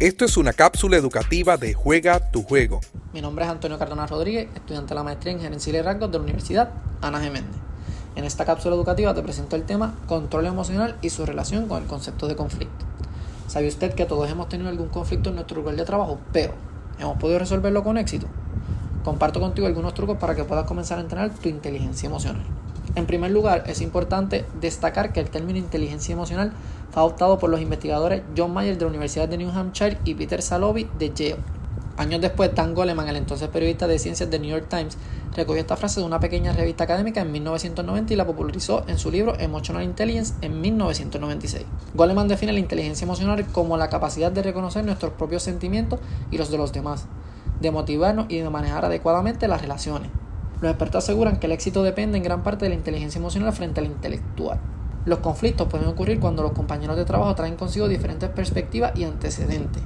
Esto es una cápsula educativa de Juega tu Juego. Mi nombre es Antonio Cardona Rodríguez, estudiante de la maestría en Gerencia y Rasgos de la Universidad Ana Geméndez. En esta cápsula educativa te presento el tema control emocional y su relación con el concepto de conflicto. ¿Sabe usted que todos hemos tenido algún conflicto en nuestro lugar de trabajo, pero hemos podido resolverlo con éxito? Comparto contigo algunos trucos para que puedas comenzar a entrenar tu inteligencia emocional. En primer lugar, es importante destacar que el término inteligencia emocional fue adoptado por los investigadores John Mayer de la Universidad de New Hampshire y Peter Salovey de Yale. Años después, Dan Goleman, el entonces periodista de ciencias de New York Times, recogió esta frase de una pequeña revista académica en 1990 y la popularizó en su libro Emotional Intelligence en 1996. Goleman define la inteligencia emocional como la capacidad de reconocer nuestros propios sentimientos y los de los demás, de motivarnos y de manejar adecuadamente las relaciones. Los expertos aseguran que el éxito depende en gran parte de la inteligencia emocional frente a la intelectual. Los conflictos pueden ocurrir cuando los compañeros de trabajo traen consigo diferentes perspectivas y antecedentes.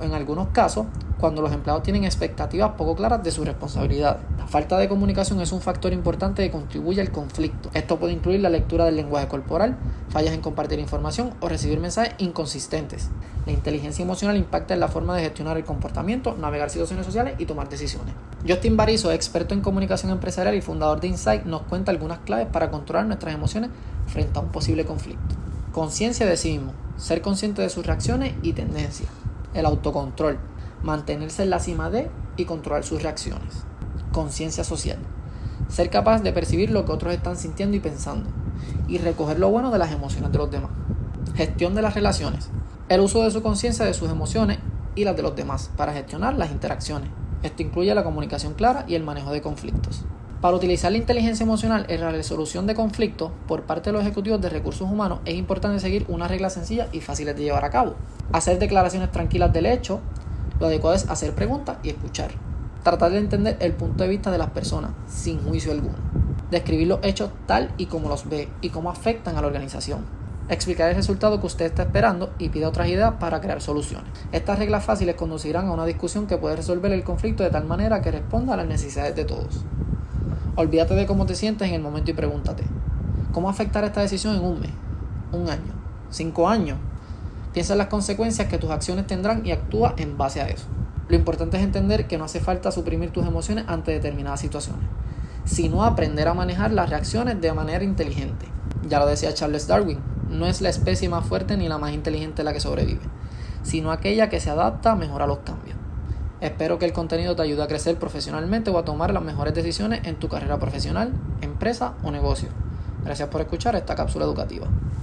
En algunos casos, cuando los empleados tienen expectativas poco claras de sus responsabilidades. La falta de comunicación es un factor importante que contribuye al conflicto. Esto puede incluir la lectura del lenguaje corporal, fallas en compartir información o recibir mensajes inconsistentes. La inteligencia emocional impacta en la forma de gestionar el comportamiento, navegar situaciones sociales y tomar decisiones. Justin Barizo, experto en comunicación empresarial y fundador de Insight, nos cuenta algunas claves para controlar nuestras emociones frente a un posible conflicto. Conciencia de sí mismo, ser consciente de sus reacciones y tendencias. El autocontrol, mantenerse en la cima de y controlar sus reacciones. Conciencia social, ser capaz de percibir lo que otros están sintiendo y pensando, y recoger lo bueno de las emociones de los demás. Gestión de las relaciones, el uso de su conciencia de sus emociones y las de los demás para gestionar las interacciones. Esto incluye la comunicación clara y el manejo de conflictos. Para utilizar la inteligencia emocional en la resolución de conflictos por parte de los ejecutivos de recursos humanos es importante seguir unas reglas sencillas y fáciles de llevar a cabo. Hacer declaraciones tranquilas del hecho, lo adecuado es hacer preguntas y escuchar. Tratar de entender el punto de vista de las personas, sin juicio alguno. Describir los hechos tal y como los ve y cómo afectan a la organización. Explicar el resultado que usted está esperando y pide otras ideas para crear soluciones. Estas reglas fáciles conducirán a una discusión que puede resolver el conflicto de tal manera que responda a las necesidades de todos. Olvídate de cómo te sientes en el momento y pregúntate, ¿cómo afectará esta decisión en un mes, un año, cinco años? Piensa en las consecuencias que tus acciones tendrán y actúa en base a eso. Lo importante es entender que no hace falta suprimir tus emociones ante determinadas situaciones, sino aprender a manejar las reacciones de manera inteligente. Ya lo decía Charles Darwin, no es la especie más fuerte ni la más inteligente la que sobrevive, sino aquella que se adapta mejor a los cambios. Espero que el contenido te ayude a crecer profesionalmente o a tomar las mejores decisiones en tu carrera profesional, empresa o negocio. Gracias por escuchar esta cápsula educativa.